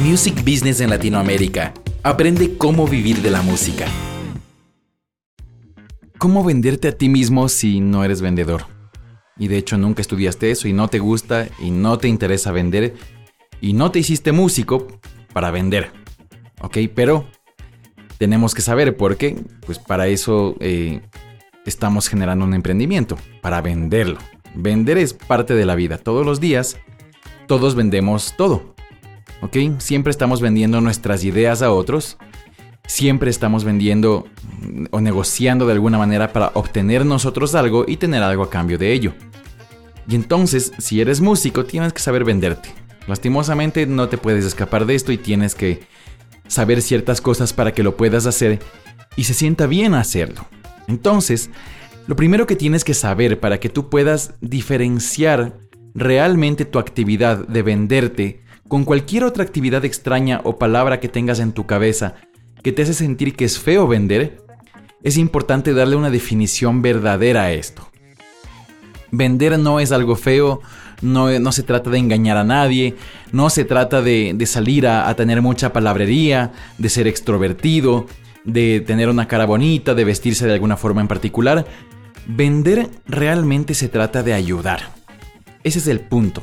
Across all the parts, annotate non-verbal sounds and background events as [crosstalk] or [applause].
Music Business en Latinoamérica. Aprende cómo vivir de la música. ¿Cómo venderte a ti mismo si no eres vendedor? Y de hecho nunca estudiaste eso y no te gusta y no te interesa vender y no te hiciste músico para vender. ¿Ok? Pero tenemos que saber por qué. Pues para eso eh, estamos generando un emprendimiento, para venderlo. Vender es parte de la vida. Todos los días, todos vendemos todo. Siempre estamos vendiendo nuestras ideas a otros, siempre estamos vendiendo o negociando de alguna manera para obtener nosotros algo y tener algo a cambio de ello. Y entonces, si eres músico, tienes que saber venderte. Lastimosamente no te puedes escapar de esto y tienes que saber ciertas cosas para que lo puedas hacer y se sienta bien hacerlo. Entonces, lo primero que tienes que saber para que tú puedas diferenciar realmente tu actividad de venderte con cualquier otra actividad extraña o palabra que tengas en tu cabeza que te hace sentir que es feo vender, es importante darle una definición verdadera a esto. Vender no es algo feo, no, no se trata de engañar a nadie, no se trata de, salir a, a tener mucha palabrería, de ser extrovertido, de tener una cara bonita, de vestirse de alguna forma en particular. Vender realmente se trata de ayudar. Ese es el punto.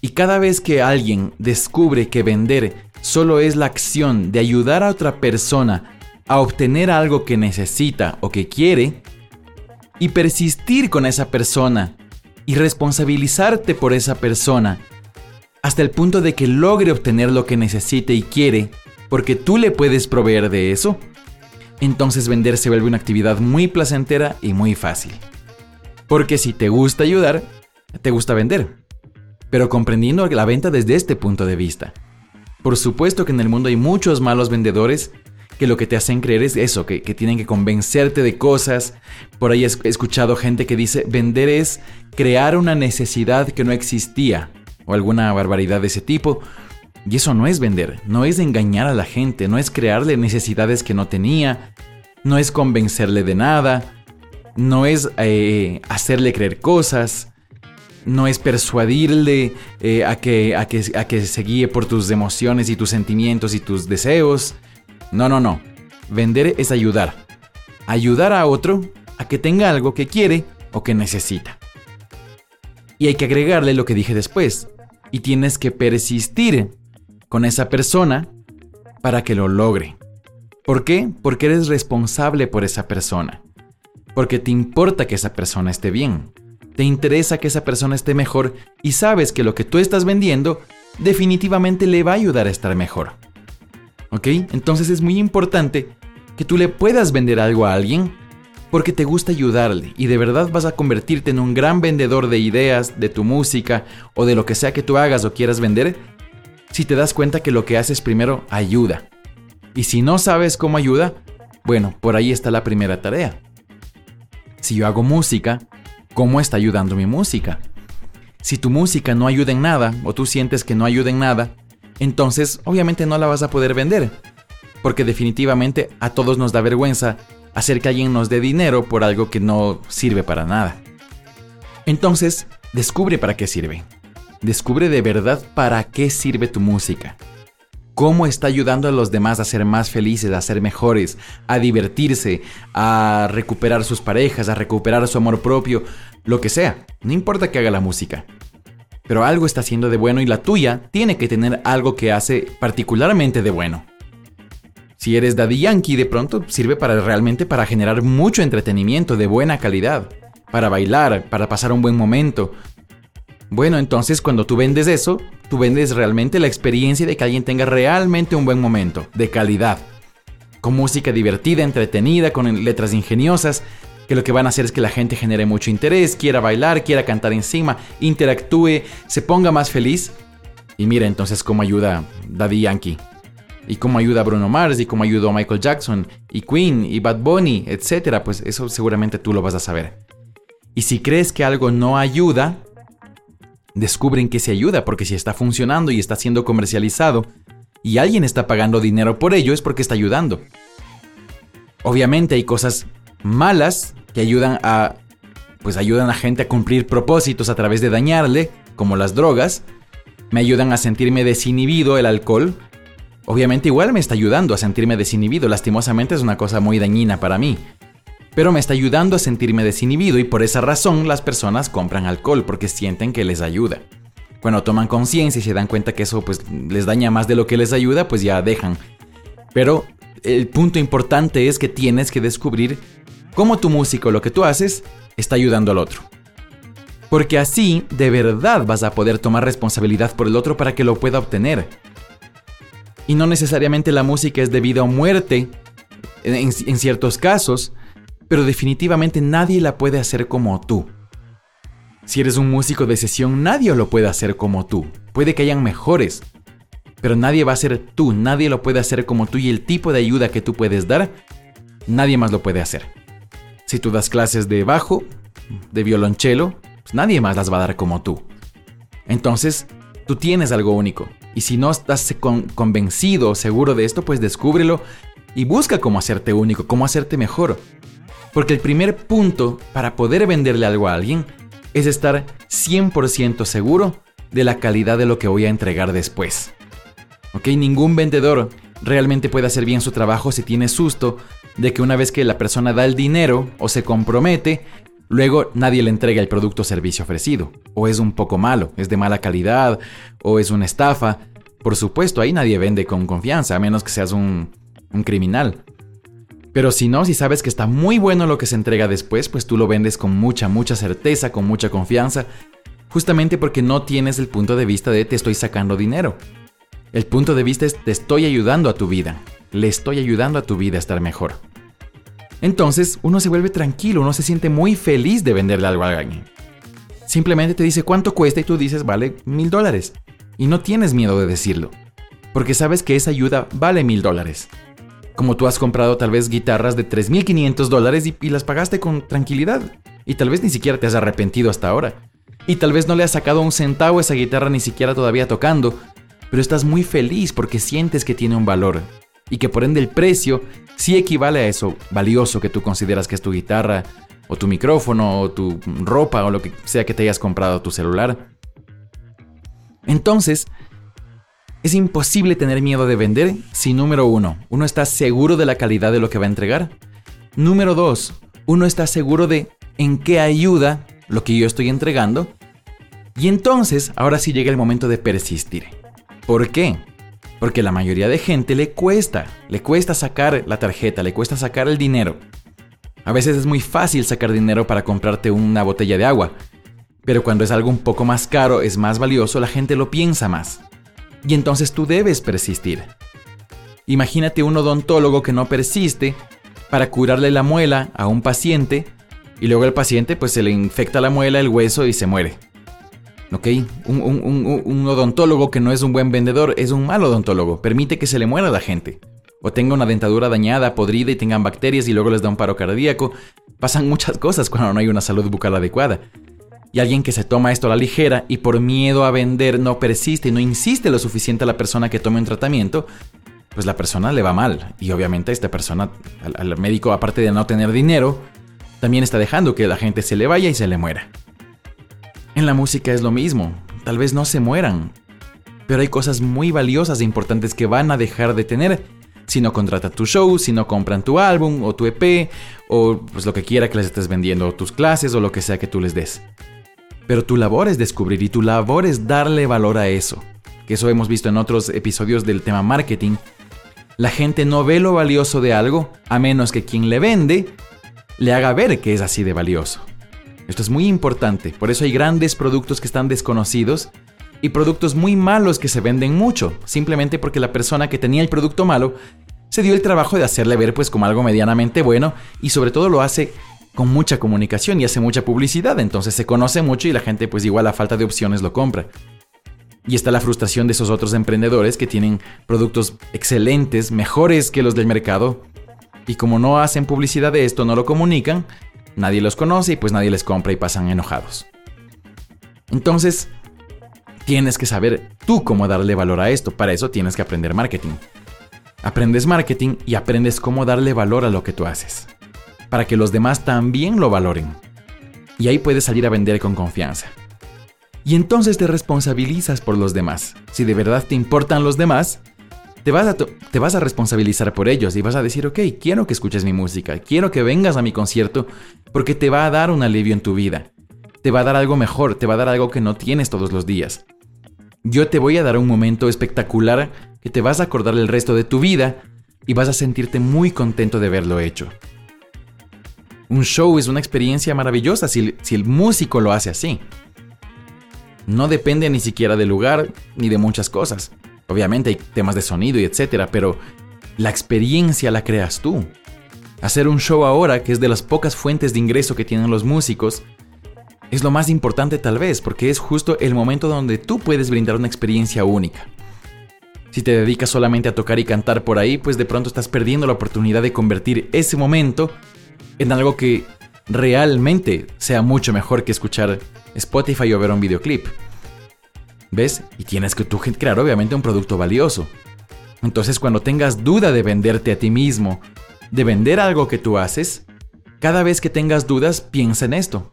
Y cada vez que alguien descubre que vender solo es la acción de ayudar a otra persona a obtener algo que necesita o que quiere, y persistir con esa persona y responsabilizarte por esa persona hasta el punto de que logre obtener lo que necesite y quiere, porque tú le puedes proveer de eso, entonces vender se vuelve una actividad muy placentera y muy fácil. Porque si te gusta ayudar, te gusta vender pero comprendiendo la venta desde este punto de vista. Por supuesto que en el mundo hay muchos malos vendedores que lo que te hacen creer es eso, que, tienen que convencerte de cosas. Por ahí he escuchado gente que dice, vender es crear una necesidad que no existía, o alguna barbaridad de ese tipo. Y eso no es vender, no es engañar a la gente, no es crearle necesidades que no tenía, no es convencerle de nada, no es eh, hacerle creer cosas, no es persuadirle eh, a, que, a, que, a que se guíe por tus emociones y tus sentimientos y tus deseos. No, no, no. Vender es ayudar. Ayudar a otro a que tenga algo que quiere o que necesita. Y hay que agregarle lo que dije después. Y tienes que persistir con esa persona para que lo logre. ¿Por qué? Porque eres responsable por esa persona. Porque te importa que esa persona esté bien te interesa que esa persona esté mejor y sabes que lo que tú estás vendiendo definitivamente le va a ayudar a estar mejor. ¿Ok? Entonces es muy importante que tú le puedas vender algo a alguien porque te gusta ayudarle y de verdad vas a convertirte en un gran vendedor de ideas, de tu música o de lo que sea que tú hagas o quieras vender si te das cuenta que lo que haces primero ayuda. Y si no sabes cómo ayuda, bueno, por ahí está la primera tarea. Si yo hago música, cómo está ayudando mi música. Si tu música no ayuda en nada o tú sientes que no ayuda en nada, entonces obviamente no la vas a poder vender. Porque definitivamente a todos nos da vergüenza hacer que alguien nos dé dinero por algo que no sirve para nada. Entonces, descubre para qué sirve. Descubre de verdad para qué sirve tu música cómo está ayudando a los demás a ser más felices, a ser mejores, a divertirse, a recuperar sus parejas, a recuperar su amor propio, lo que sea. No importa que haga la música. Pero algo está haciendo de bueno y la tuya tiene que tener algo que hace particularmente de bueno. Si eres Daddy Yankee, de pronto sirve para realmente para generar mucho entretenimiento de buena calidad, para bailar, para pasar un buen momento, bueno, entonces cuando tú vendes eso, tú vendes realmente la experiencia de que alguien tenga realmente un buen momento, de calidad. Con música divertida, entretenida, con letras ingeniosas, que lo que van a hacer es que la gente genere mucho interés, quiera bailar, quiera cantar encima, interactúe, se ponga más feliz. Y mira entonces cómo ayuda Daddy Yankee. Y cómo ayuda Bruno Mars, y cómo ayudó Michael Jackson, y Queen, y Bad Bunny, etc. Pues eso seguramente tú lo vas a saber. Y si crees que algo no ayuda, descubren que se ayuda porque si está funcionando y está siendo comercializado y alguien está pagando dinero por ello es porque está ayudando. Obviamente hay cosas malas que ayudan a pues ayudan a gente a cumplir propósitos a través de dañarle, como las drogas, me ayudan a sentirme desinhibido el alcohol. Obviamente igual me está ayudando a sentirme desinhibido, lastimosamente es una cosa muy dañina para mí. Pero me está ayudando a sentirme desinhibido y por esa razón las personas compran alcohol porque sienten que les ayuda. Cuando toman conciencia y se dan cuenta que eso pues les daña más de lo que les ayuda, pues ya dejan. Pero el punto importante es que tienes que descubrir cómo tu música o lo que tú haces está ayudando al otro. Porque así de verdad vas a poder tomar responsabilidad por el otro para que lo pueda obtener. Y no necesariamente la música es de vida o muerte en, en ciertos casos, pero definitivamente nadie la puede hacer como tú. Si eres un músico de sesión, nadie lo puede hacer como tú. Puede que hayan mejores, pero nadie va a ser tú, nadie lo puede hacer como tú y el tipo de ayuda que tú puedes dar, nadie más lo puede hacer. Si tú das clases de bajo, de violonchelo, pues nadie más las va a dar como tú. Entonces, tú tienes algo único. Y si no estás convencido o seguro de esto, pues descúbrelo y busca cómo hacerte único, cómo hacerte mejor. Porque el primer punto para poder venderle algo a alguien es estar 100% seguro de la calidad de lo que voy a entregar después. ¿Ok? Ningún vendedor realmente puede hacer bien su trabajo si tiene susto de que una vez que la persona da el dinero o se compromete, luego nadie le entrega el producto o servicio ofrecido. O es un poco malo, es de mala calidad, o es una estafa. Por supuesto, ahí nadie vende con confianza, a menos que seas un, un criminal. Pero si no, si sabes que está muy bueno lo que se entrega después, pues tú lo vendes con mucha, mucha certeza, con mucha confianza, justamente porque no tienes el punto de vista de te estoy sacando dinero. El punto de vista es te estoy ayudando a tu vida, le estoy ayudando a tu vida a estar mejor. Entonces uno se vuelve tranquilo, uno se siente muy feliz de venderle algo a alguien. Simplemente te dice cuánto cuesta y tú dices vale mil dólares. Y no tienes miedo de decirlo, porque sabes que esa ayuda vale mil dólares como tú has comprado tal vez guitarras de 3.500 dólares y, las pagaste con tranquilidad. Y tal vez ni siquiera te has arrepentido hasta ahora. Y tal vez no le has sacado un centavo esa guitarra ni siquiera todavía tocando. Pero estás muy feliz porque sientes que tiene un valor. Y que por ende el precio sí equivale a eso valioso que tú consideras que es tu guitarra, o tu micrófono, o tu ropa, o lo que sea que te hayas comprado, tu celular. Entonces, es imposible tener miedo de vender si número uno, uno está seguro de la calidad de lo que va a entregar. Número dos, uno está seguro de en qué ayuda lo que yo estoy entregando. Y entonces, ahora sí llega el momento de persistir. ¿Por qué? Porque la mayoría de gente le cuesta, le cuesta sacar la tarjeta, le cuesta sacar el dinero. A veces es muy fácil sacar dinero para comprarte una botella de agua, pero cuando es algo un poco más caro, es más valioso, la gente lo piensa más y entonces tú debes persistir. Imagínate un odontólogo que no persiste para curarle la muela a un paciente y luego el paciente pues se le infecta la muela, el hueso y se muere. ¿Ok? Un, odontólogo que no es un buen vendedor es un mal odontólogo, permite que se le muera la gente. O tenga una dentadura dañada, podrida y tengan bacterias y luego les da un paro cardíaco. Pasan muchas cosas cuando no hay una salud bucal adecuada y alguien que se toma esto a la ligera y por miedo a vender no persiste y no insiste lo suficiente a la persona que tome un tratamiento, pues la persona le va mal. Y obviamente esta persona, al, médico, aparte de no tener dinero, también está dejando que la gente se le vaya y se le muera. En la música es lo mismo, tal vez no se mueran, pero hay cosas muy valiosas e importantes que van a dejar de tener si no contratan tu show, si no compran tu álbum o tu EP o pues lo que quiera que les estés vendiendo, tus clases o lo que sea que tú les des. Pero tu labor es descubrir y tu labor es darle valor a eso. Que eso hemos visto en otros episodios del tema marketing. La gente no ve lo valioso de algo a menos que quien le vende le haga ver que es así de valioso. Esto es muy importante, por eso hay grandes productos que están desconocidos y productos muy malos que se venden mucho, simplemente porque la persona que tenía el producto malo se dio el trabajo de hacerle ver pues como algo medianamente bueno y sobre todo lo hace con mucha comunicación y hace mucha publicidad, entonces se conoce mucho y la gente pues igual a falta de opciones lo compra. Y está la frustración de esos otros emprendedores que tienen productos excelentes, mejores que los del mercado, y como no hacen publicidad de esto, no lo comunican, nadie los conoce y pues nadie les compra y pasan enojados. Entonces, tienes que saber tú cómo darle valor a esto, para eso tienes que aprender marketing. Aprendes marketing y aprendes cómo darle valor a lo que tú haces para que los demás también lo valoren. Y ahí puedes salir a vender con confianza. Y entonces te responsabilizas por los demás. Si de verdad te importan los demás, te vas, a te vas a responsabilizar por ellos y vas a decir, ok, quiero que escuches mi música, quiero que vengas a mi concierto porque te va a dar un alivio en tu vida. Te va a dar algo mejor, te va a dar algo que no tienes todos los días. Yo te voy a dar un momento espectacular que te vas a acordar el resto de tu vida y vas a sentirte muy contento de haberlo hecho. Un show es una experiencia maravillosa si, el músico lo hace así. No depende ni siquiera del lugar ni de muchas cosas. Obviamente hay temas de sonido y etcétera, pero la experiencia la creas tú. Hacer un show ahora, que es de las pocas fuentes de ingreso que tienen los músicos, es lo más importante tal vez, porque es justo el momento donde tú puedes brindar una experiencia única. Si te dedicas solamente a tocar y cantar por ahí, pues de pronto estás perdiendo la oportunidad de convertir ese momento en algo que realmente sea mucho mejor que escuchar Spotify o ver un videoclip. ¿Ves? Y tienes que tú crear obviamente un producto valioso. Entonces cuando tengas duda de venderte a ti mismo, de vender algo que tú haces, cada vez que tengas dudas piensa en esto.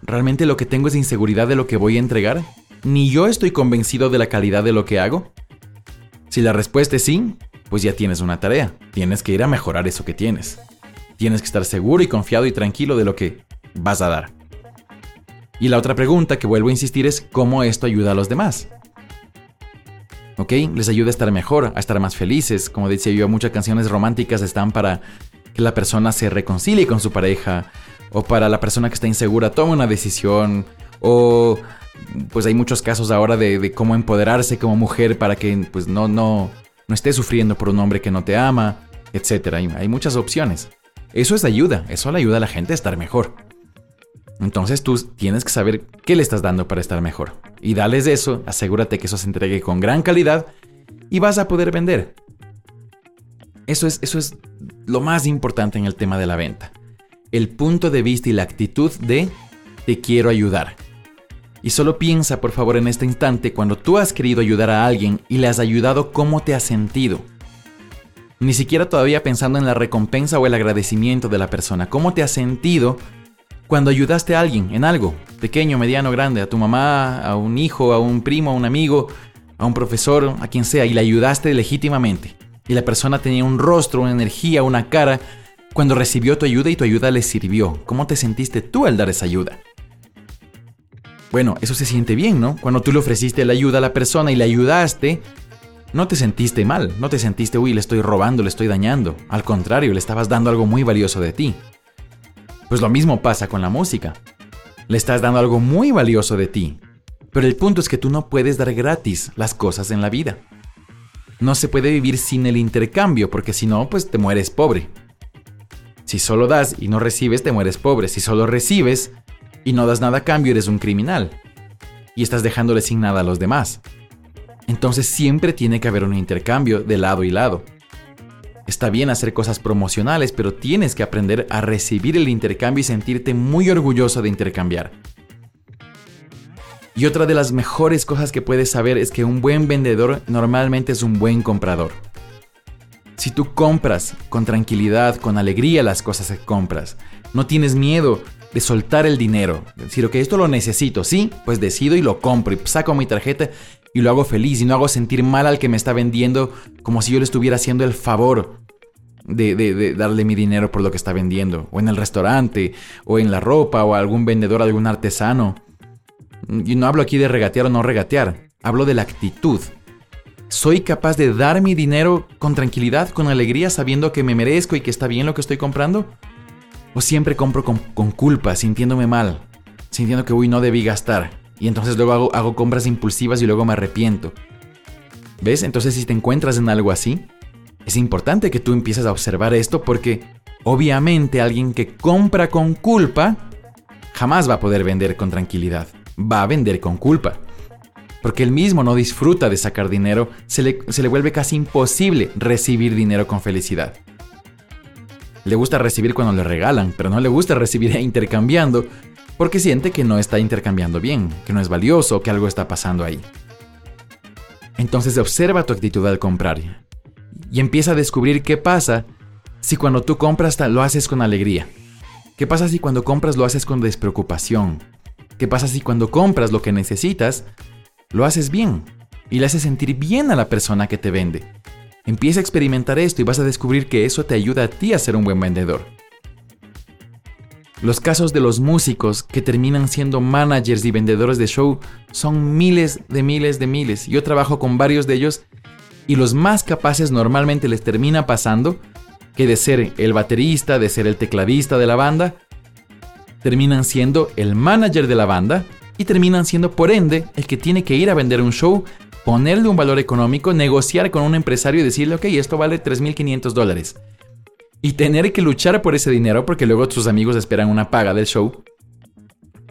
¿Realmente lo que tengo es inseguridad de lo que voy a entregar? ¿Ni yo estoy convencido de la calidad de lo que hago? Si la respuesta es sí, pues ya tienes una tarea. Tienes que ir a mejorar eso que tienes. Tienes que estar seguro y confiado y tranquilo de lo que vas a dar. Y la otra pregunta que vuelvo a insistir es cómo esto ayuda a los demás. ¿Ok? Les ayuda a estar mejor, a estar más felices. Como decía yo, muchas canciones románticas están para que la persona se reconcilie con su pareja, o para la persona que está insegura tome una decisión, o pues hay muchos casos ahora de, cómo empoderarse como mujer para que pues no, no, no esté sufriendo por un hombre que no te ama, etc. Hay muchas opciones. Eso es ayuda, eso le ayuda a la gente a estar mejor. Entonces tú tienes que saber qué le estás dando para estar mejor. Y dales eso, asegúrate que eso se entregue con gran calidad y vas a poder vender. Eso es, eso es lo más importante en el tema de la venta. El punto de vista y la actitud de te quiero ayudar. Y solo piensa por favor en este instante cuando tú has querido ayudar a alguien y le has ayudado cómo te has sentido. Ni siquiera todavía pensando en la recompensa o el agradecimiento de la persona. ¿Cómo te has sentido cuando ayudaste a alguien en algo, pequeño, mediano, grande, a tu mamá, a un hijo, a un primo, a un amigo, a un profesor, a quien sea, y le ayudaste legítimamente. Y la persona tenía un rostro, una energía, una cara, cuando recibió tu ayuda y tu ayuda le sirvió. ¿Cómo te sentiste tú al dar esa ayuda? Bueno, eso se siente bien, ¿no? Cuando tú le ofreciste la ayuda a la persona y le ayudaste, no te sentiste mal, no te sentiste, uy, le estoy robando, le estoy dañando. Al contrario, le estabas dando algo muy valioso de ti. Pues lo mismo pasa con la música. Le estás dando algo muy valioso de ti. Pero el punto es que tú no puedes dar gratis las cosas en la vida. No se puede vivir sin el intercambio, porque si no, pues te mueres pobre. Si solo das y no recibes, te mueres pobre. Si solo recibes y no das nada a cambio, eres un criminal. Y estás dejándole sin nada a los demás. Entonces siempre tiene que haber un intercambio de lado y lado. Está bien hacer cosas promocionales, pero tienes que aprender a recibir el intercambio y sentirte muy orgulloso de intercambiar. Y otra de las mejores cosas que puedes saber es que un buen vendedor normalmente es un buen comprador. Si tú compras con tranquilidad, con alegría las cosas que compras, no tienes miedo de soltar el dinero, decir, ok, esto lo necesito, sí, pues decido y lo compro y saco mi tarjeta y lo hago feliz y no hago sentir mal al que me está vendiendo como si yo le estuviera haciendo el favor de, darle mi dinero por lo que está vendiendo, o en el restaurante, o en la ropa, o algún vendedor, algún artesano. Y no hablo aquí de regatear o no regatear, hablo de la actitud. ¿Soy capaz de dar mi dinero con tranquilidad, con alegría, sabiendo que me merezco y que está bien lo que estoy comprando? ¿O siempre compro con, culpa, sintiéndome mal, sintiendo que, uy, no debí gastar? Y entonces luego hago, compras impulsivas y luego me arrepiento. ¿Ves? Entonces si te encuentras en algo así, es importante que tú empieces a observar esto porque obviamente alguien que compra con culpa jamás va a poder vender con tranquilidad. Va a vender con culpa. Porque él mismo no disfruta de sacar dinero, se le, se le vuelve casi imposible recibir dinero con felicidad. Le gusta recibir cuando le regalan, pero no le gusta recibir [laughs] intercambiando porque siente que no está intercambiando bien, que no es valioso, que algo está pasando ahí. Entonces observa tu actitud al comprar y empieza a descubrir qué pasa si cuando tú compras lo haces con alegría. ¿Qué pasa si cuando compras lo haces con despreocupación? ¿Qué pasa si cuando compras lo que necesitas, lo haces bien y le haces sentir bien a la persona que te vende? Empieza a experimentar esto y vas a descubrir que eso te ayuda a ti a ser un buen vendedor. Los casos de los músicos que terminan siendo managers y vendedores de show son miles de miles de miles. Yo trabajo con varios de ellos y los más capaces normalmente les termina pasando que de ser el baterista, de ser el tecladista de la banda, terminan siendo el manager de la banda y terminan siendo por ende el que tiene que ir a vender un show, ponerle un valor económico, negociar con un empresario y decirle, ok, esto vale 3.500 dólares y tener que luchar por ese dinero porque luego tus amigos esperan una paga del show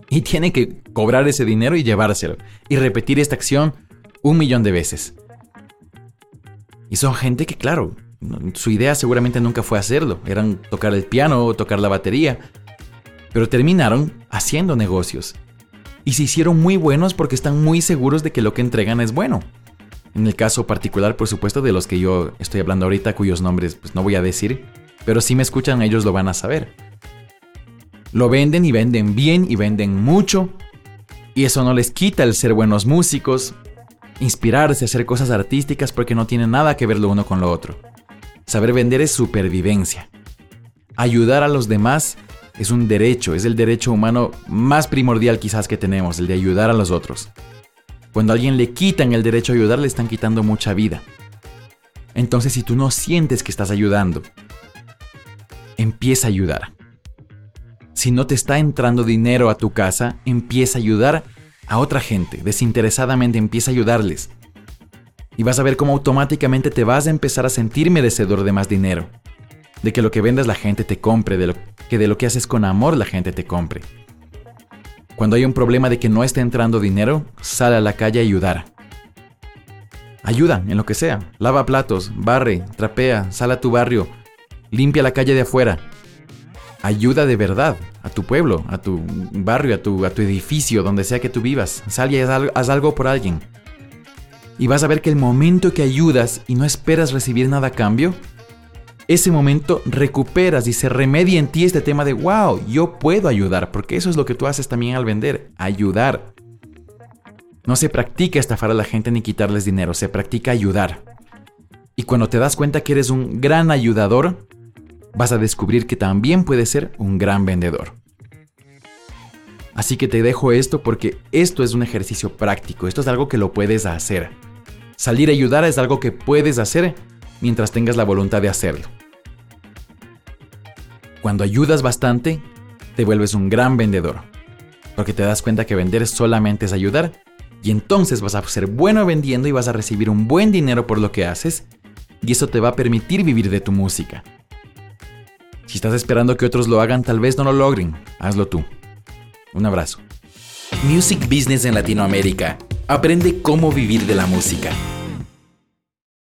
y tienen que cobrar ese dinero y llevárselo y repetir esta acción un millón de veces. Y son gente que, claro, su idea seguramente nunca fue hacerlo, eran tocar el piano o tocar la batería, pero terminaron haciendo negocios. Y se hicieron muy buenos porque están muy seguros de que lo que entregan es bueno. En el caso particular, por supuesto, de los que yo estoy hablando ahorita, cuyos nombres pues, no voy a decir, pero si me escuchan ellos lo van a saber. Lo venden y venden bien y venden mucho. Y eso no les quita el ser buenos músicos, inspirarse hacer cosas artísticas porque no tiene nada que ver lo uno con lo otro. Saber vender es supervivencia. Ayudar a los demás es un derecho, es el derecho humano más primordial quizás que tenemos, el de ayudar a los otros. Cuando a alguien le quitan el derecho a ayudar, le están quitando mucha vida. Entonces si tú no sientes que estás ayudando, empieza a ayudar. Si no te está entrando dinero a tu casa, empieza a ayudar a otra gente, desinteresadamente empieza a ayudarles. Y vas a ver cómo automáticamente te vas a empezar a sentir merecedor de más dinero. De que lo que vendas la gente te compre, de lo que de lo que haces con amor la gente te compre. Cuando hay un problema de que no está entrando dinero, sale a la calle a ayudar. Ayuda en lo que sea. Lava platos, barre, trapea, sal a tu barrio, Limpia la calle de afuera. Ayuda de verdad a tu pueblo, a tu barrio, a tu, a tu edificio, donde sea que tú vivas. Sal y haz algo, por alguien. Y vas a ver que el momento que ayudas y no esperas recibir nada a cambio, ese momento recuperas y se remedia en ti este tema de, wow, yo puedo ayudar, porque eso es lo que tú haces también al vender, ayudar. No se practica estafar a la gente ni quitarles dinero, se practica ayudar. Y cuando te das cuenta que eres un gran ayudador, vas a descubrir que también puedes ser un gran vendedor. Así que te dejo esto porque esto es un ejercicio práctico, esto es algo que lo puedes hacer. Salir a ayudar es algo que puedes hacer mientras tengas la voluntad de hacerlo. Cuando ayudas bastante, te vuelves un gran vendedor, porque te das cuenta que vender solamente es ayudar, y entonces vas a ser bueno vendiendo y vas a recibir un buen dinero por lo que haces, y eso te va a permitir vivir de tu música. Si estás esperando que otros lo hagan, tal vez no lo logren. Hazlo tú. Un abrazo. Music Business en Latinoamérica. Aprende cómo vivir de la música.